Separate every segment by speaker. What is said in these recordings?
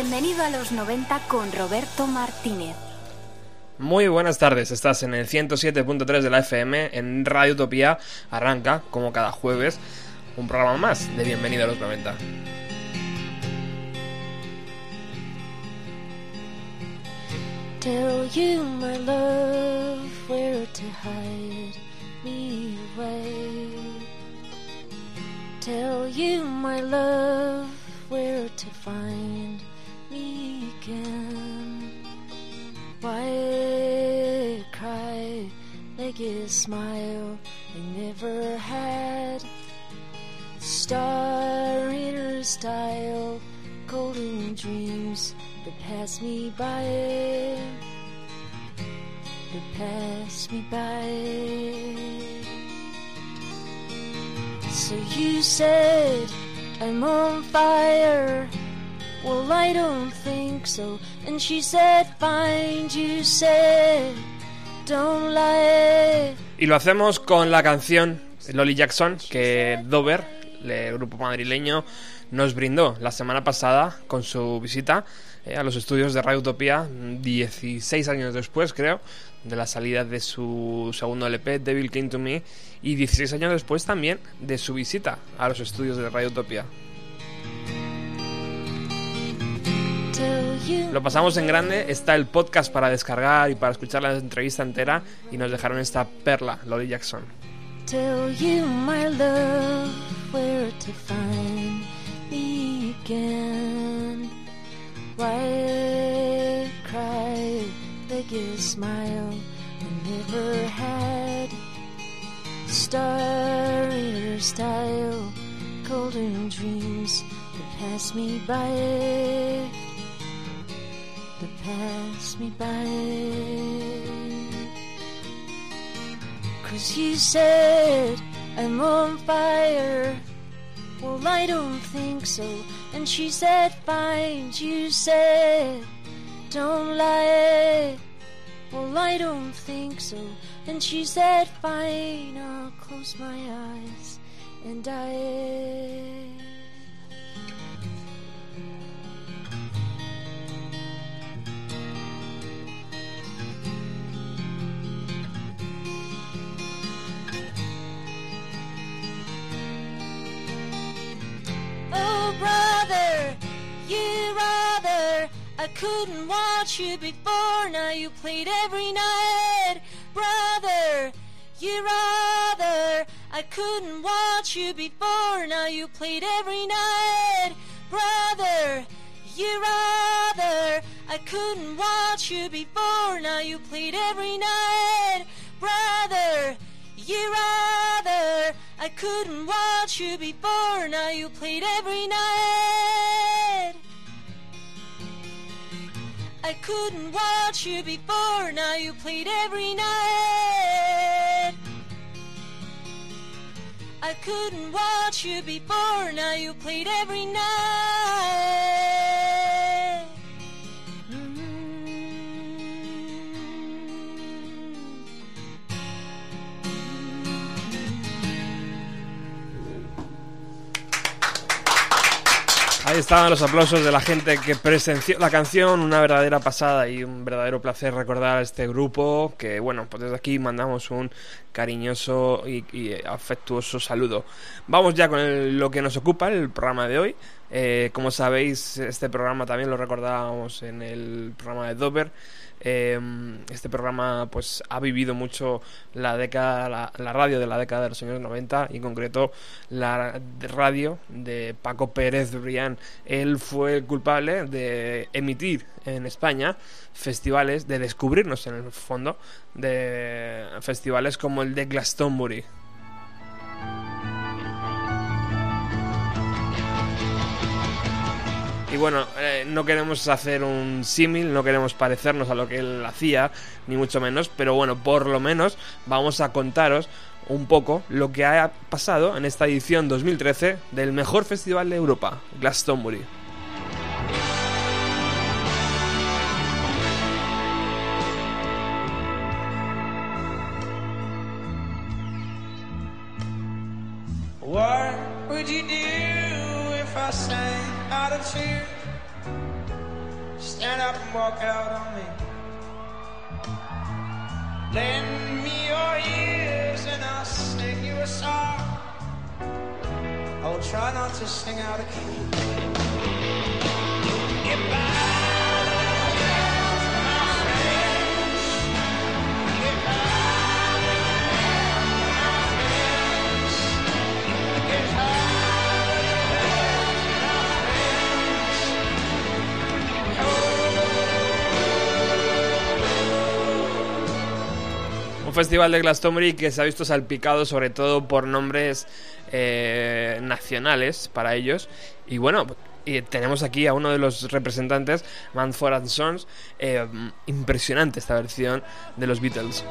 Speaker 1: Bienvenido a los 90 con Roberto Martínez.
Speaker 2: Muy buenas tardes, estás en el 107.3 de la FM en Radio Utopía. Arranca, como cada jueves, un programa más de Bienvenido a los 90.
Speaker 3: Why cry like a smile I never had? Star in her style, golden dreams that pass me by. That pass me by. So you said I'm on fire. Well, I don't think so. And she said, you said, Don't lie.
Speaker 2: Y lo hacemos con la canción Lolly Jackson que Dover, el grupo madrileño, nos brindó la semana pasada con su visita eh, a los estudios de Radio Utopía, 16 años después, creo, de la salida de su segundo LP, Devil Came to Me, y 16 años después también de su visita a los estudios de Radio Utopía. Lo pasamos en grande, está el podcast para descargar y para escuchar la entrevista entera y nos dejaron esta perla, Lolly Jackson.
Speaker 3: Tell you my love where to find me again. Why cry a smile I never had? Star in her style, golden dreams that pass me by. Pass me by. Cause you said I'm on fire. Well, I don't think so. And she said, Fine. You said, Don't lie. Well, I don't think so. And she said, Fine. I'll close my eyes and I. I couldn't watch you before, now you played every night. Brother, you rather. I couldn't watch you before, now you played every night. Brother, you rather. I couldn't watch you before, now you played every night. Brother, you rather. I couldn't watch you before, now you played every night. I couldn't watch you before, now you played every night. I couldn't watch you before, now you played every night.
Speaker 2: Ahí estaban los aplausos de la gente que presenció la canción, una verdadera pasada y un verdadero placer recordar a este grupo que, bueno, pues desde aquí mandamos un cariñoso y, afectuoso saludo. Vamos ya con el- lo que nos ocupa, el programa de hoy. Eh, como sabéis, este programa también lo recordábamos en el programa de Dover. Eh, este programa pues ha vivido mucho la década, la, la radio de la década de los años 90 y en concreto la radio de Paco Pérez Brián. Él fue el culpable de emitir en España festivales, de descubrirnos en el fondo, de festivales como el de Glastonbury. Y bueno, eh, no queremos hacer un símil, no queremos parecernos a lo que él hacía, ni mucho menos, pero bueno, por lo menos vamos a contaros un poco lo que ha pasado en esta edición 2013 del mejor festival de Europa, Glastonbury.
Speaker 4: To sing out of key.
Speaker 2: Festival de Glastonbury que se ha visto salpicado sobre todo por nombres eh, nacionales para ellos. Y bueno, y tenemos aquí a uno de los representantes, Manford and Sons. Eh, impresionante esta versión de los Beatles.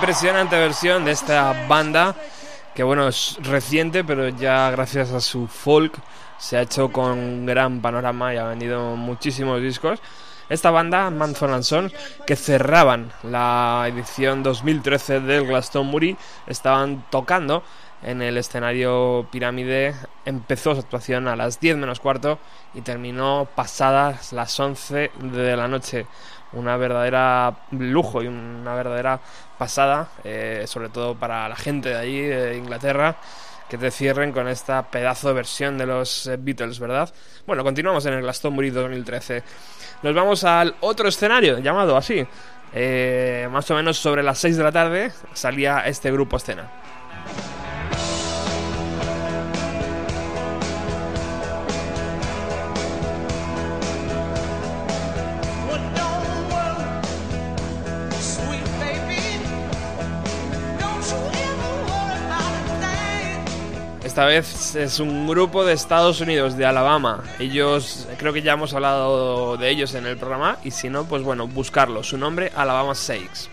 Speaker 2: Impresionante versión de esta banda que bueno, es reciente, pero ya gracias a su folk se ha hecho con gran panorama y ha vendido muchísimos discos. Esta banda, Manson Sons, que cerraban la edición 2013 del Glastonbury, estaban tocando en el escenario Pirámide. Empezó su actuación a las 10 menos cuarto y terminó pasadas las 11 de la noche. Una verdadera lujo y una verdadera pasada, eh, sobre todo para la gente de allí, de Inglaterra, que te cierren con esta pedazo de versión de los eh, Beatles, ¿verdad? Bueno, continuamos en el Glastonbury 2013. Nos vamos al otro escenario, llamado así. Eh, más o menos sobre las 6 de la tarde salía este grupo escena. Esta vez es un grupo de Estados Unidos, de Alabama. Ellos, creo que ya hemos hablado de ellos en el programa, y si no, pues bueno, buscarlo. Su nombre, Alabama Sakes.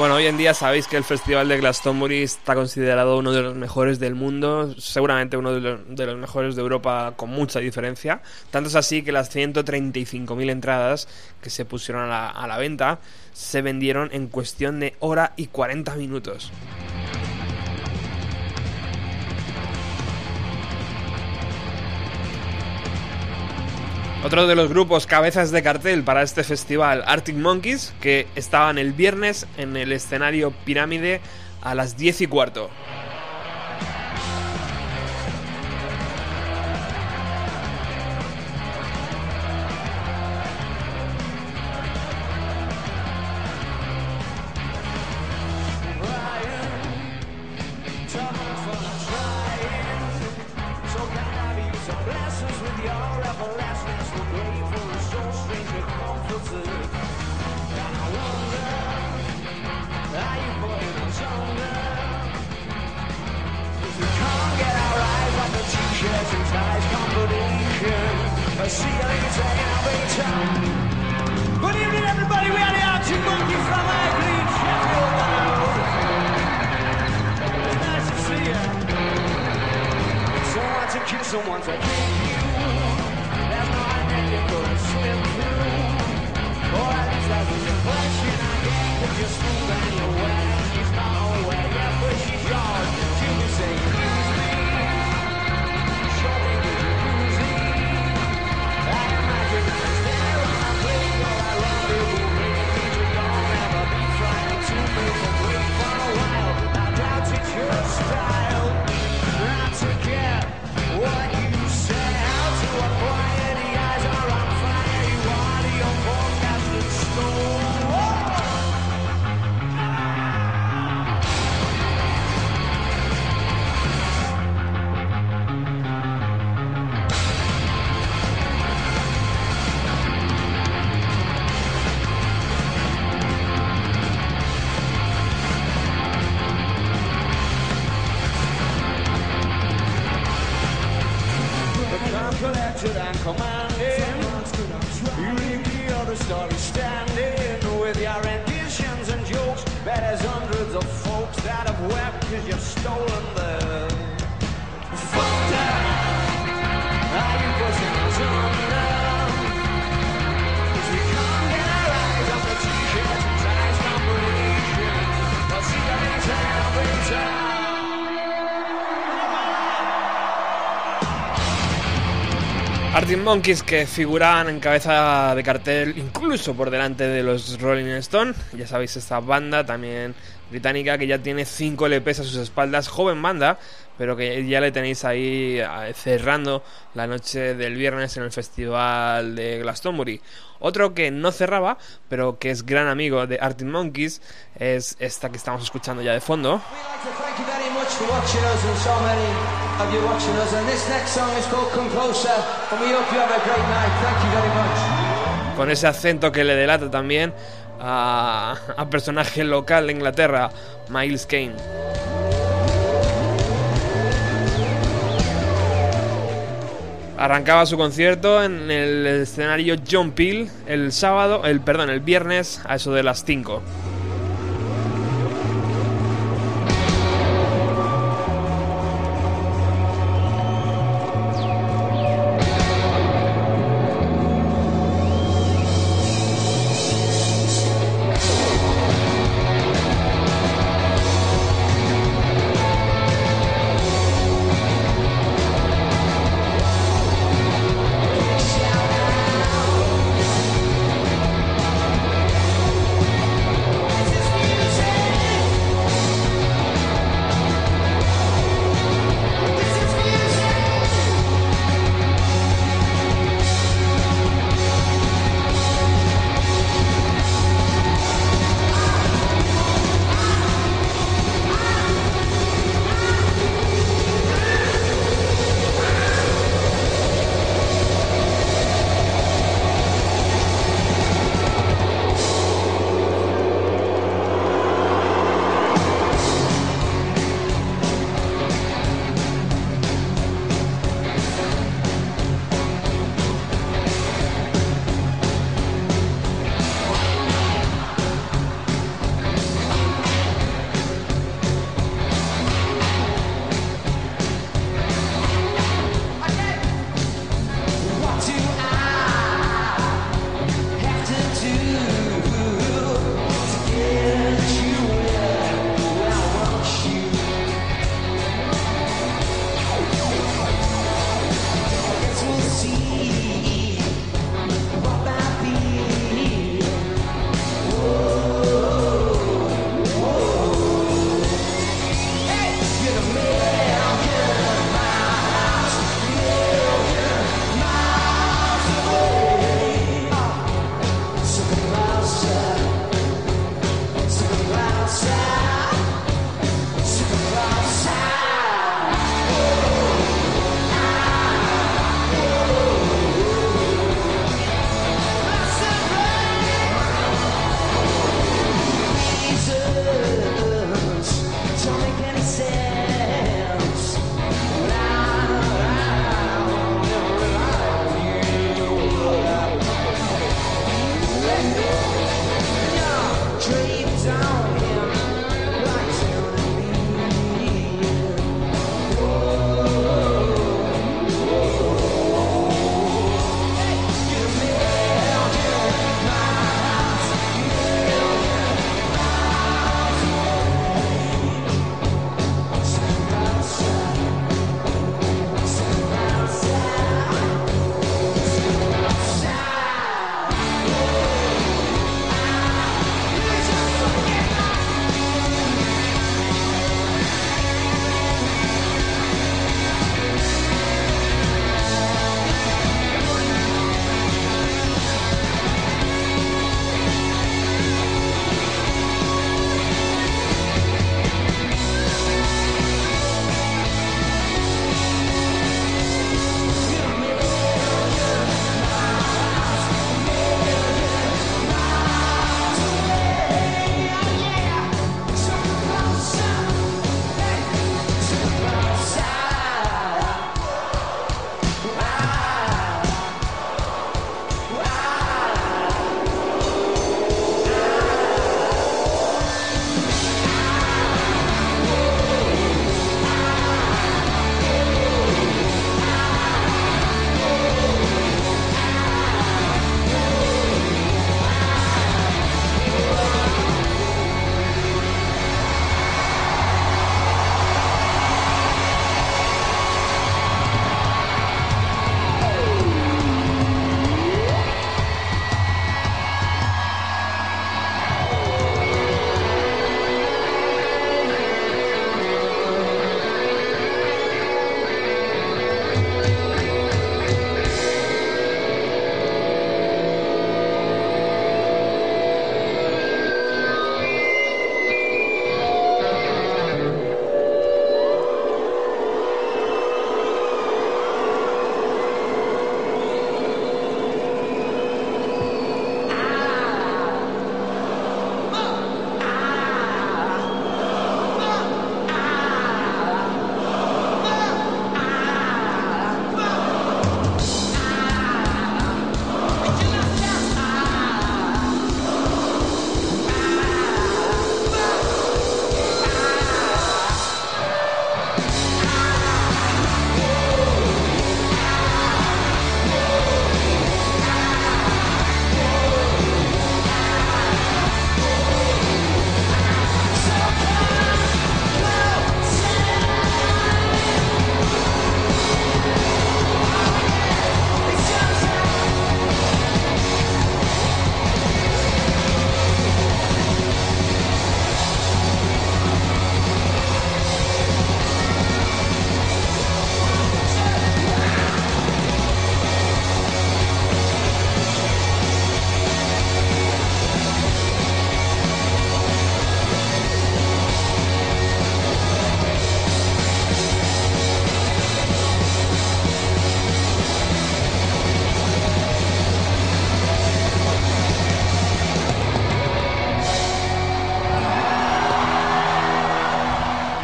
Speaker 2: Bueno, hoy en día sabéis que el Festival de Glastonbury está considerado uno de los mejores del mundo, seguramente uno de los, mejores de Europa con mucha diferencia. Tanto es así que las 135.000 entradas que se pusieron a la, a la venta se vendieron en cuestión de hora y 40 minutos. Otro de los grupos cabezas de cartel para este festival, Arctic Monkeys, que estaban el viernes en el escenario Pirámide a las 10 y cuarto.
Speaker 4: find someone to take you. There's no one you could slip through. Or at least that's the impression I get if.
Speaker 2: Arctic Monkeys que figuraban en cabeza de cartel incluso por delante de los Rolling Stone. Ya sabéis, esta banda también británica que ya tiene 5 LPs a sus espaldas, joven banda, pero que ya le tenéis ahí eh, cerrando la noche del viernes en el festival de Glastonbury. Otro que no cerraba, pero que es gran amigo de Arctic Monkeys, es esta que estamos escuchando ya de fondo.
Speaker 4: Much for watching us and so many of you watching us. And this next song is called Come Closer. And we hope you have a great night. Thank you very much.
Speaker 2: con ese acento que le delata también a, a personaje local de Inglaterra, Miles Kane. Arrancaba su concierto en el escenario John Peel el sábado, el perdón, el viernes a eso de las 5.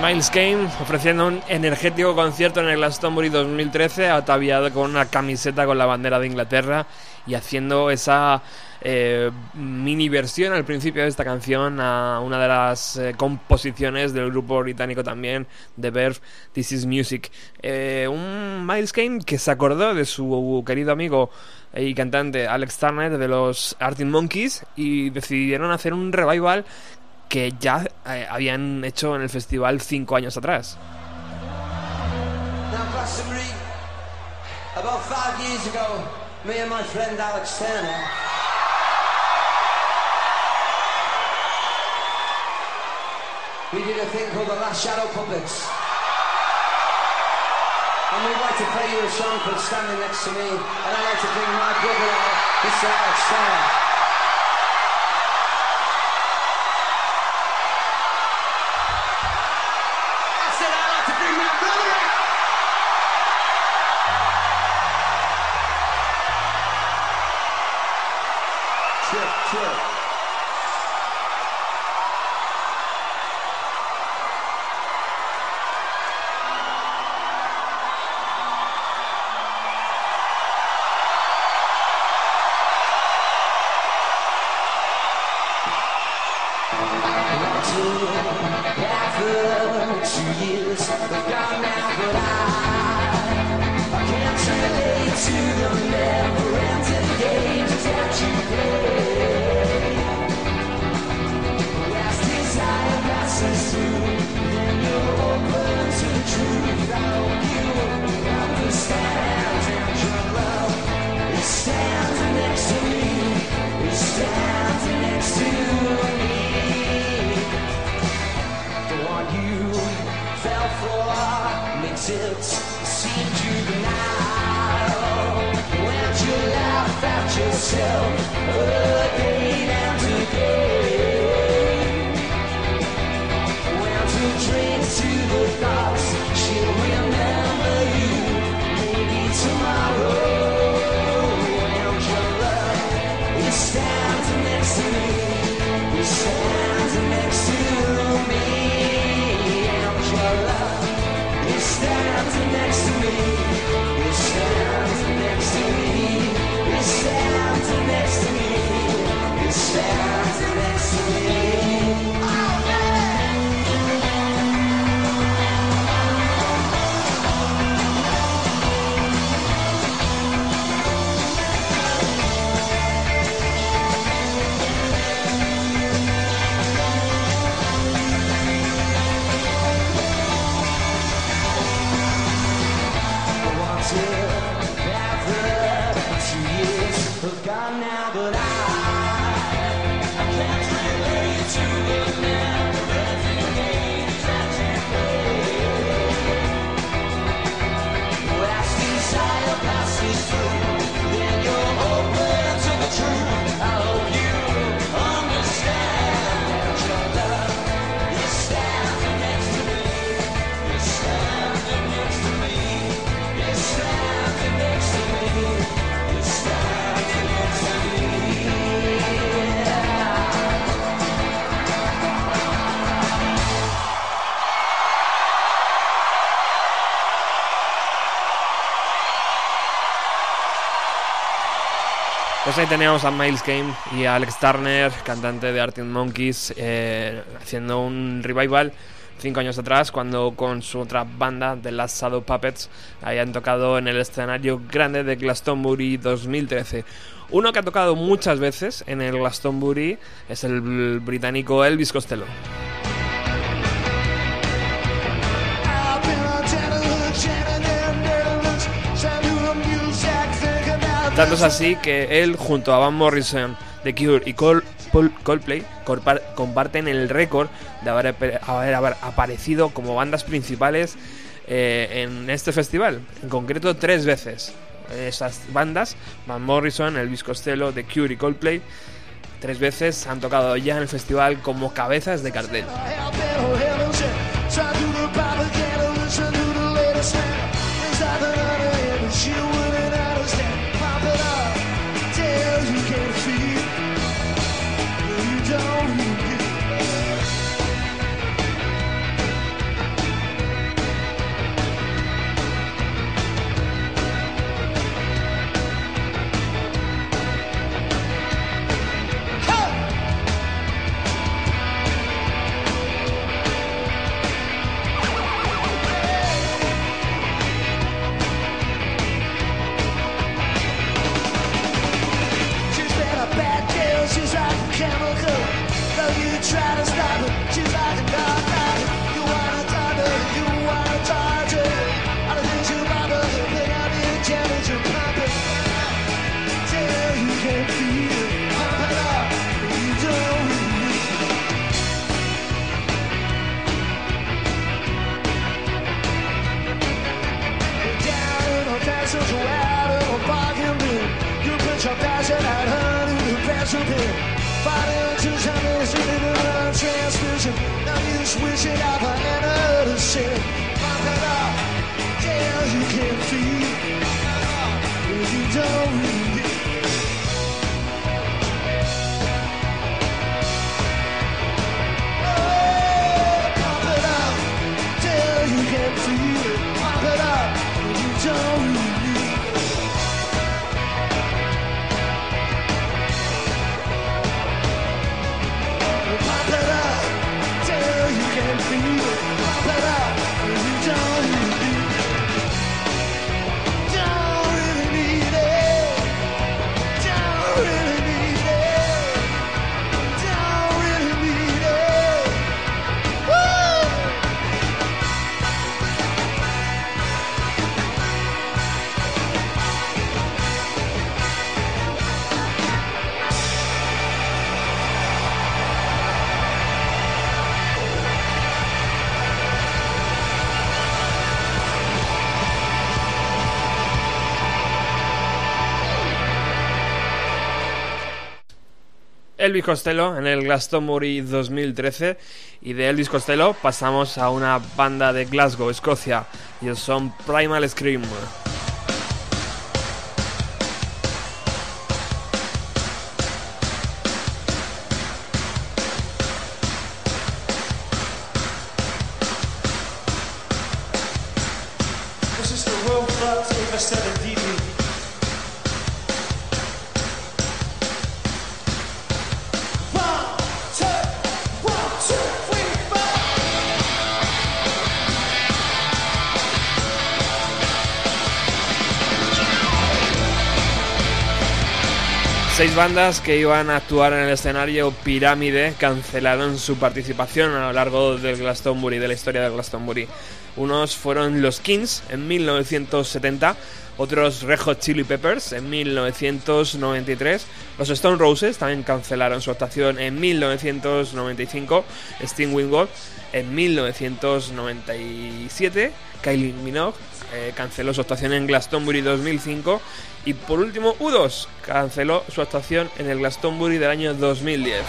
Speaker 2: Miles Kane ofreciendo un energético concierto en el Glastonbury 2013, ataviado con una camiseta con la bandera de Inglaterra y haciendo esa eh, mini versión al principio de esta canción a una de las eh, composiciones del grupo británico también, The Verve, This Is Music. Eh, un Miles Kane que se acordó de su querido amigo y cantante Alex Turner de los Arctic Monkeys y decidieron hacer un revival que ya eh, habían hecho en el festival cinco años atrás.
Speaker 4: We did a thing called the Last Shadow Puppets. And we'd like to play you a song called Standing Next to Me. And I'd like to bring my brother out, Mr. Alex Turner. Yourself again next to me,
Speaker 2: Pues ahí teníamos a Miles Kane y a Alex Turner, cantante de Arctic Monkeys, eh, haciendo un revival cinco años atrás, cuando con su otra banda, The Last Shadow Puppets, habían tocado en el escenario grande de Glastonbury 2013. Uno que ha tocado muchas veces en el Glastonbury es el británico Elvis Costello. Tanto es así que él, junto a Van Morrison, The Cure y Coldplay, comparten el récord de haber, aparecido como bandas principales eh, en este festival. En concreto, tres veces. Esas bandas, Van Morrison, Elvis Costello, The Cure y Coldplay, tres veces han tocado ya en el festival como cabezas de cartel. Elvis Costello en el Glastonbury 2013 y de Elvis Costello pasamos a una banda de Glasgow, Escocia, y son Primal Scream. Seis bandas que iban a actuar en el escenario Pirámide cancelaron su participación a lo largo del Glastonbury, de la historia del Glastonbury. Unos fueron los Kings en 1970, otros Red Hot Chili Peppers en 1993, los Stone Roses también cancelaron su actuación en 1995, Sting Wingold en 1997, Kylie Minogue eh, canceló su actuación en Glastonbury 2005 y por último U2 canceló su actuación en el Glastonbury del año 2010.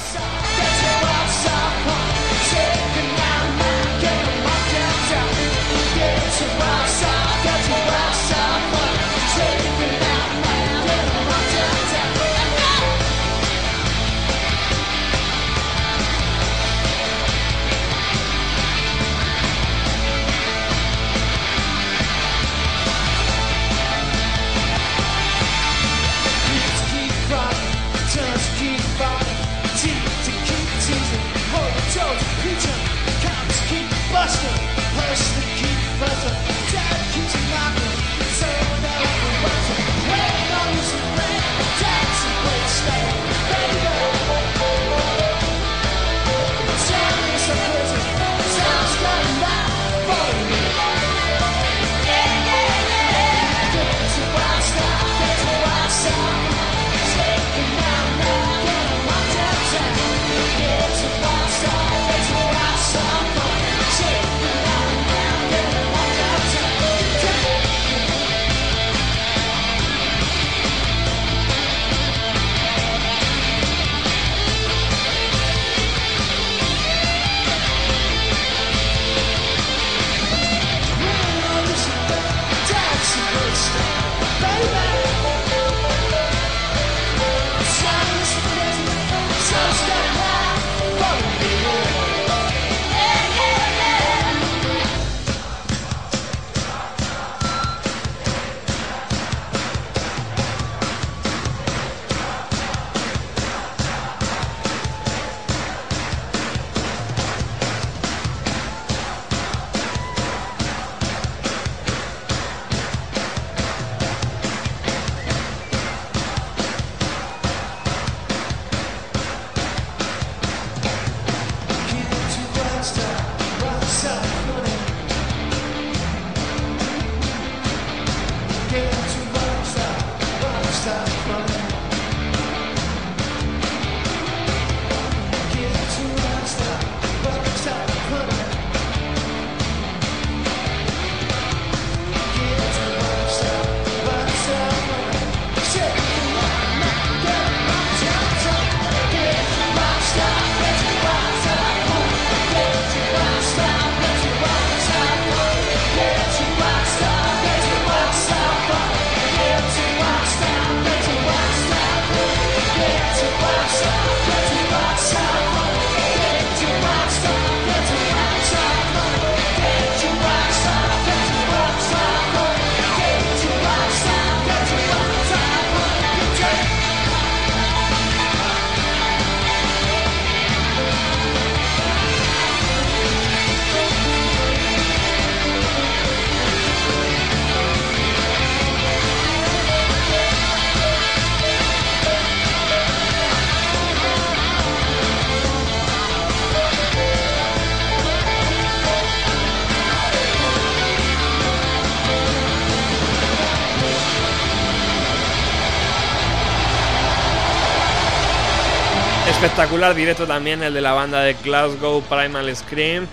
Speaker 2: Espectacular directo también el de la banda de Glasgow Primal Scream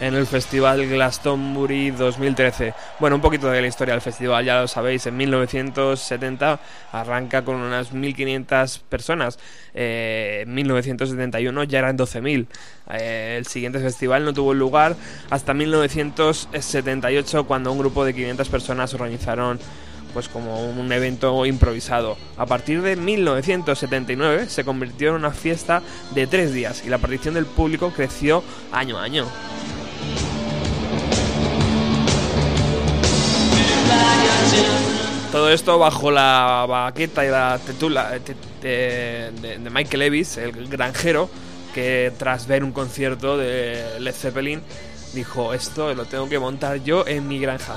Speaker 2: en el festival Glastonbury 2013. Bueno, un poquito de la historia del festival, ya lo sabéis, en 1970 arranca con unas 1.500 personas, eh, en 1971 ya eran 12.000. Eh, el siguiente festival no tuvo lugar hasta 1978 cuando un grupo de 500 personas organizaron pues como un evento improvisado. A partir de 1979 se convirtió en una fiesta de tres días y la participación del público creció año a año. Todo esto bajo la baqueta y la tetula de, de- de- de Michael Levis, el granjero, que tras ver un concierto de Led Zeppelin dijo, esto lo tengo que montar yo en mi granja.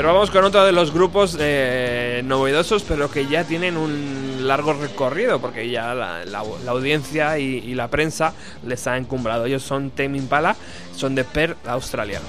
Speaker 2: Pero vamos con otro de los grupos eh, novedosos, pero que ya tienen un largo recorrido, porque ya la, audiencia y, la prensa les ha encumbrado. Ellos son Tame Impala, son de Perth, Australia.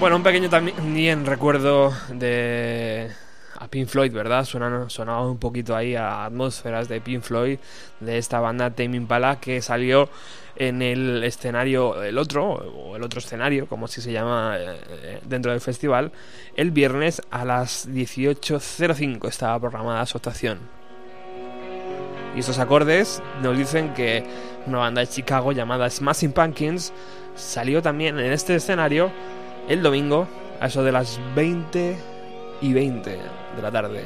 Speaker 5: Bueno, un pequeño también recuerdo de a Pink Floyd, ¿verdad? Sonaba, sonaba un poquito ahí a atmósferas de Pink Floyd, de esta banda Tame Impala que salió en el escenario, el otro, o el otro escenario, como si se llama eh, dentro del festival, el viernes a las 18.05 estaba programada su actuación. Y estos acordes nos dicen que una banda de Chicago llamada Smashing Pumpkins salió también en este escenario el domingo a eso de las 20 y 20 de la tarde.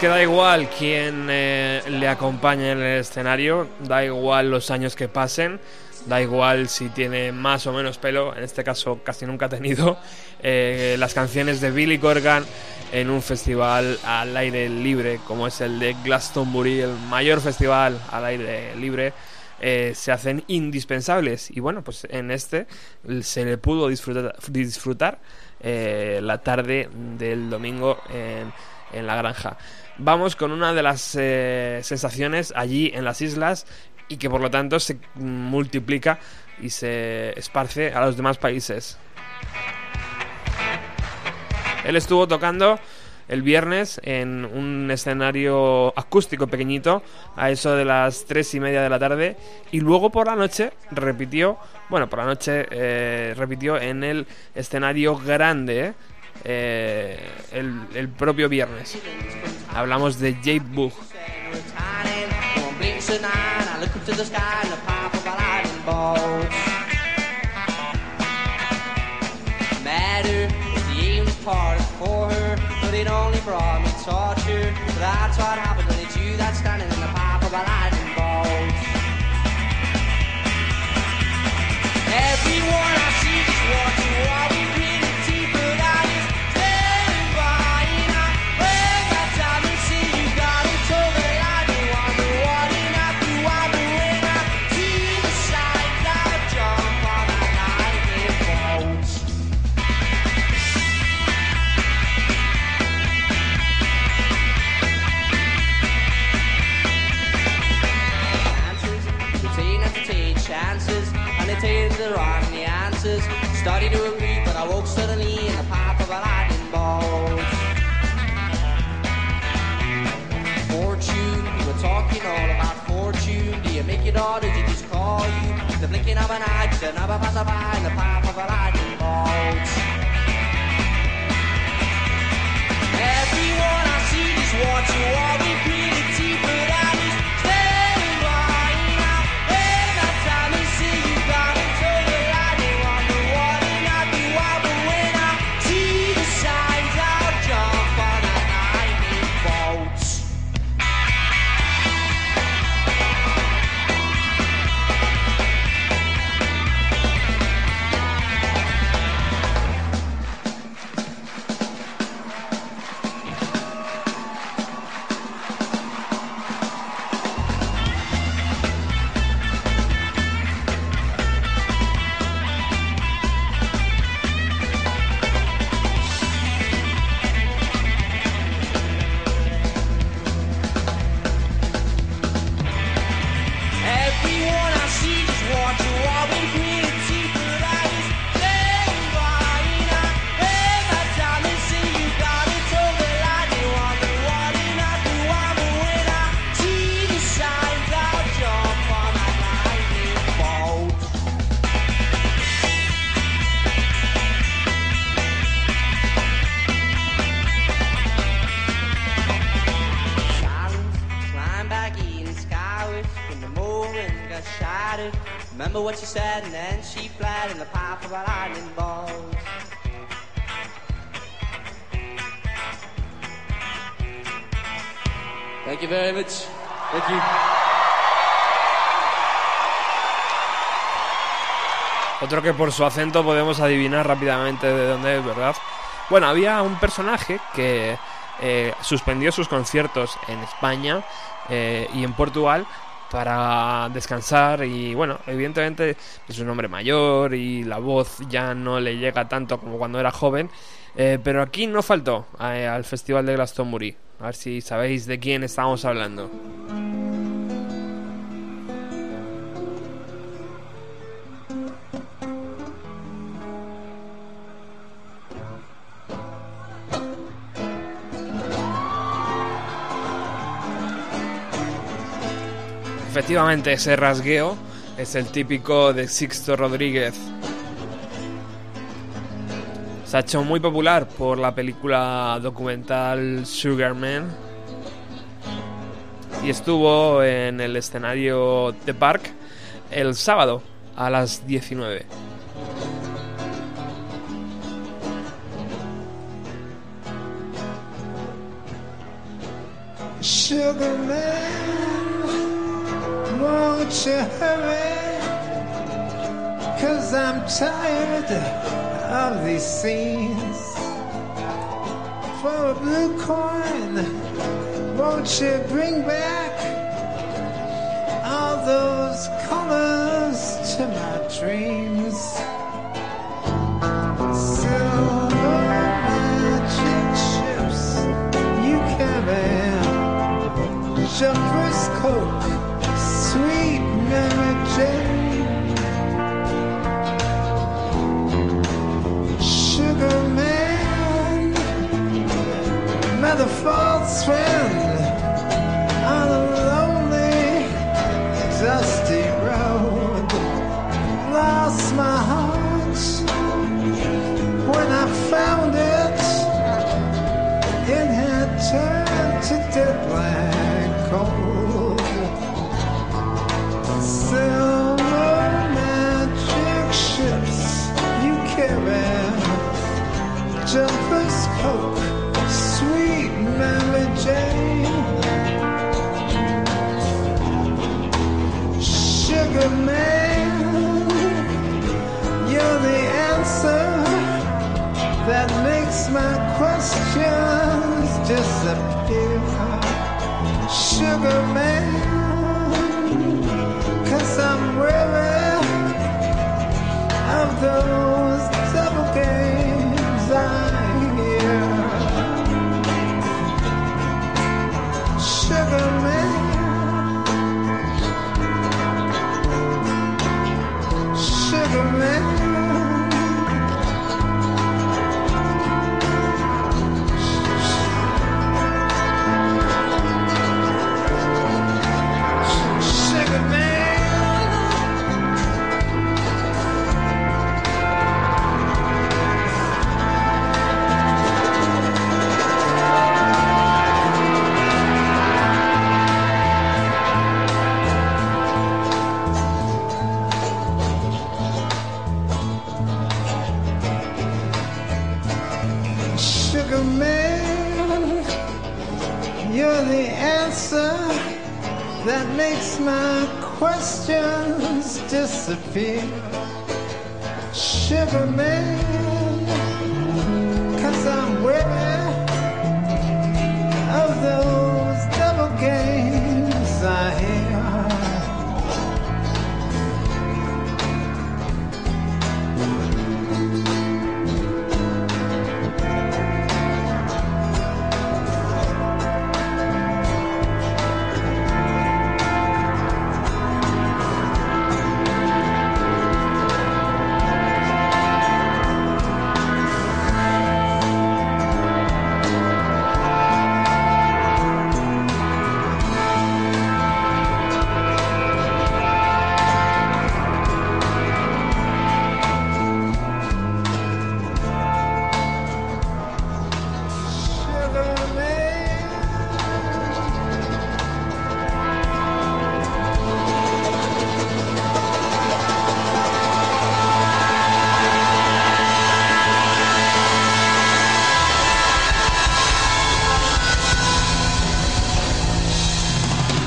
Speaker 2: Que da igual quién eh, le acompañe en el escenario, da igual los años que pasen, da igual si tiene más o menos pelo, en este caso casi nunca ha tenido, eh, las canciones de Billy Corgan en un festival al aire libre, como es el de Glastonbury, el mayor festival al aire libre. eh, se hacen indispensables y bueno pues en este se le pudo disfrutar, la tarde del domingo en, en la granja. Vamos con una de las eh, sensaciones allí en las islas y que por lo tanto se multiplica y se esparce a los demás países. Él estuvo tocando el viernes en un escenario acústico pequeñito a eso de las tres y media de la tarde y luego por la noche repitió, bueno, por la noche eh, repitió en el escenario grande eh, el, el propio viernes. Hablamos de Jake Bug.
Speaker 6: That's what happened when it's you that's standing in the pipe of a lightning Study to agree, but I woke suddenly in the path of a lightning bolt. Fortune, you were talking all about fortune. Do you make it or did you just call you? The blinking of an eye, just another passerby in the path of a lightning bolt. Everyone I see is watching what we
Speaker 2: Otro que por su acento podemos adivinar rápidamente de dónde es, ¿verdad? Bueno, había un personaje que eh, suspendió sus conciertos en España eh, y en Portugal para descansar y bueno, evidentemente es un hombre mayor y la voz ya no le llega tanto como cuando era joven, eh, pero aquí no faltó eh, al Festival de Glastonbury. A ver si sabéis de quién estamos hablando. Efectivamente, ese rasgueo es el típico de Sixto Rodríguez. Se ha hecho muy popular por la película documental Sugarman. Y estuvo en el escenario The Park el sábado a las 19.
Speaker 7: Sugarman. Won't you hurry? Cause I'm tired of these scenes. For a blue coin, won't you bring back all those colors to my dreams? Another false friend my questions disappear. Sugar man,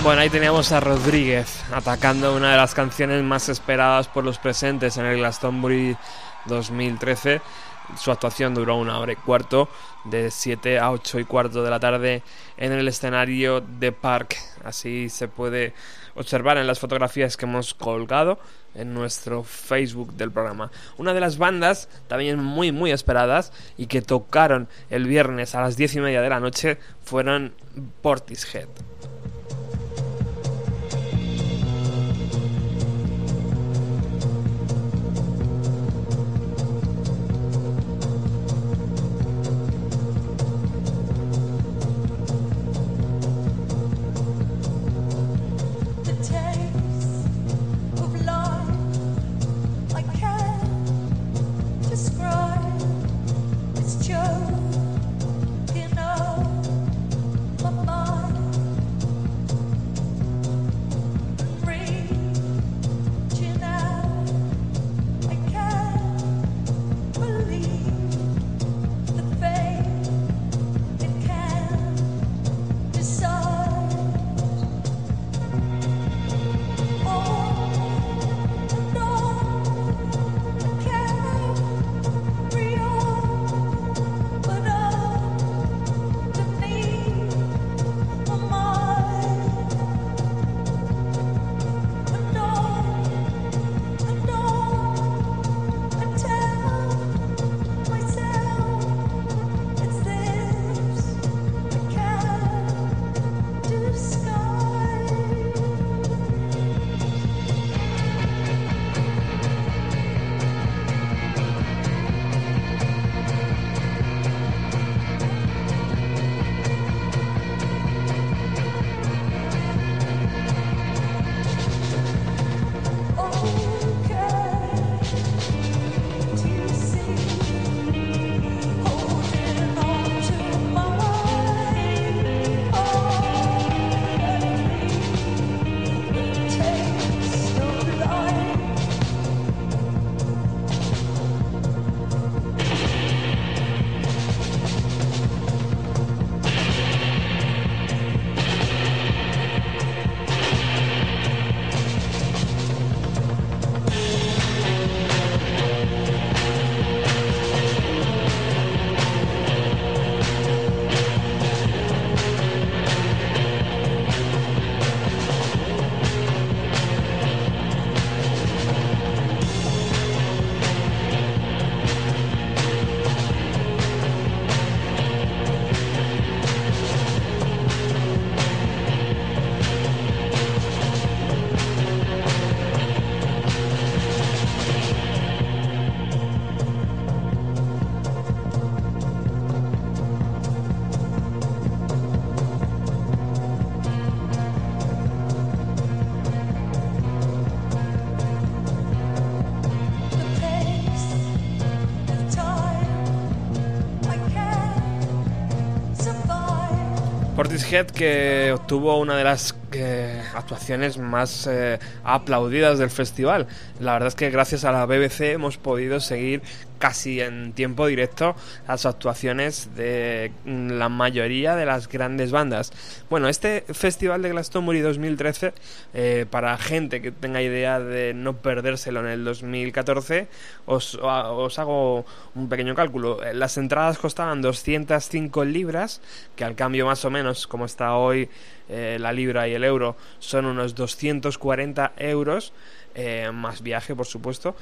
Speaker 2: Bueno, ahí teníamos a Rodríguez atacando una de las canciones más esperadas por los presentes en el Glastonbury 2013. Su actuación duró una hora y cuarto, de 7 a 8 y cuarto de la tarde en el escenario de Park. Así se puede observar en las fotografías que hemos colgado en nuestro Facebook del programa. Una de las bandas también muy muy esperadas y que tocaron el viernes a las 10 y media de la noche fueron Portishead. Portishead que obtuvo una de las eh, actuaciones más eh, aplaudidas del festival. La verdad es que gracias a la BBC hemos podido seguir casi en tiempo directo las actuaciones de mm, la mayoría de las grandes bandas. Bueno, este festival de Glastonbury 2013, eh, para gente que tenga idea de no perdérselo en el 2014, os, os hago un pequeño cálculo. Eh, Las entradas costaban 205 libras, que al cambio más o menos, como está hoy eh, la libra y el euro, son unos 240 euros, eh, más viaje, por supuesto.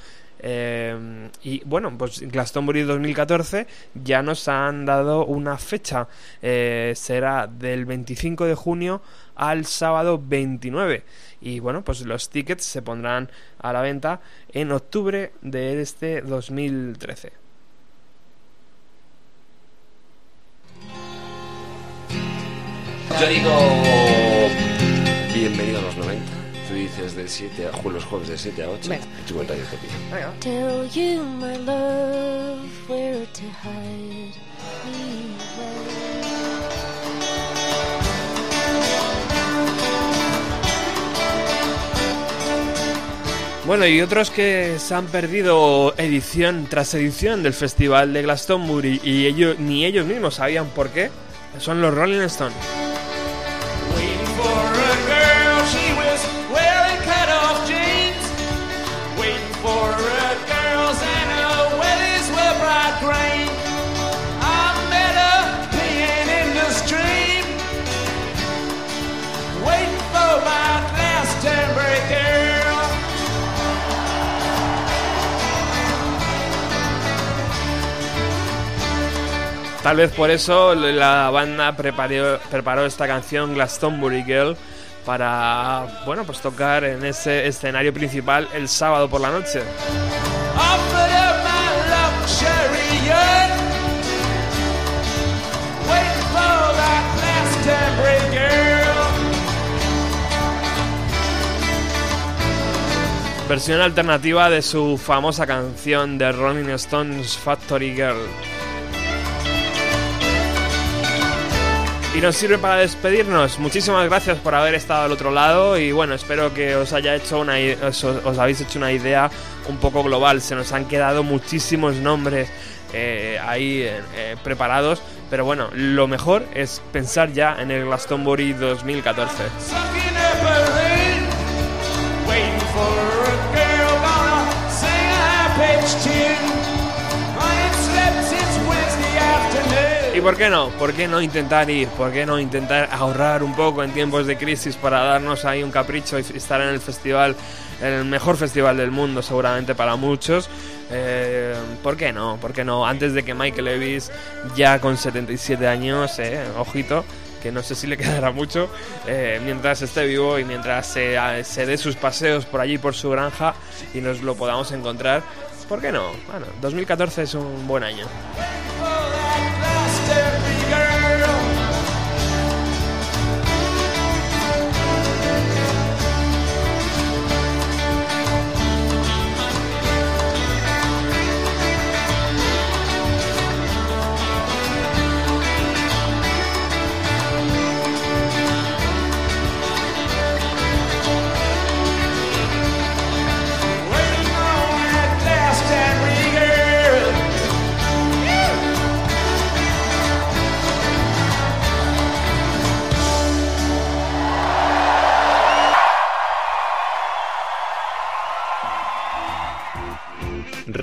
Speaker 2: Eh, y bueno, pues Glastonbury 2014 ya nos han dado una fecha. Eh, será del 25 de junio al sábado 29. Y bueno, pues los tickets se pondrán a la venta en octubre de este 2013.
Speaker 8: Yo digo bienvenido a los 90. Tú dices del 7 a los jueves de 7 a 8.
Speaker 1: Venga.
Speaker 8: Chico en Radio Utopía.
Speaker 3: Tell you, my love, where to hide me.
Speaker 2: Bueno, y otros que se han perdido edición tras edición del Festival de Glastonbury y ellos, ni ellos mismos sabían por qué, son los Rolling Stones. Tal vez por eso la banda preparó, preparó esta canción Glastonbury Girl para, bueno, pues tocar en ese escenario principal el sábado por la noche. Versión alternativa de su famosa canción de Rolling Stones Factory Girl. Y nos sirve para despedirnos. Muchísimas gracias por haber estado al otro lado y bueno, espero que os haya hecho una os habéis hecho una idea un poco global. Se nos han quedado muchísimos nombres eh, ahí eh, eh, preparados, pero bueno, lo mejor es pensar ya en el Glastonbury 2014. ¿Y por qué no? ¿Por qué no intentar ir? ¿Por qué no intentar ahorrar un poco en tiempos de crisis para darnos ahí un capricho y estar en el festival, en el mejor festival del mundo seguramente para muchos? Eh, ¿Por qué no? ¿Por qué no? Antes de que Michael Levis, ya con 77 años, eh, ojito, que no sé si le quedará mucho, eh, mientras esté vivo y mientras se, se dé sus paseos por allí, por su granja, y nos lo podamos encontrar. ¿Por qué no? Bueno, 2014 es un buen año.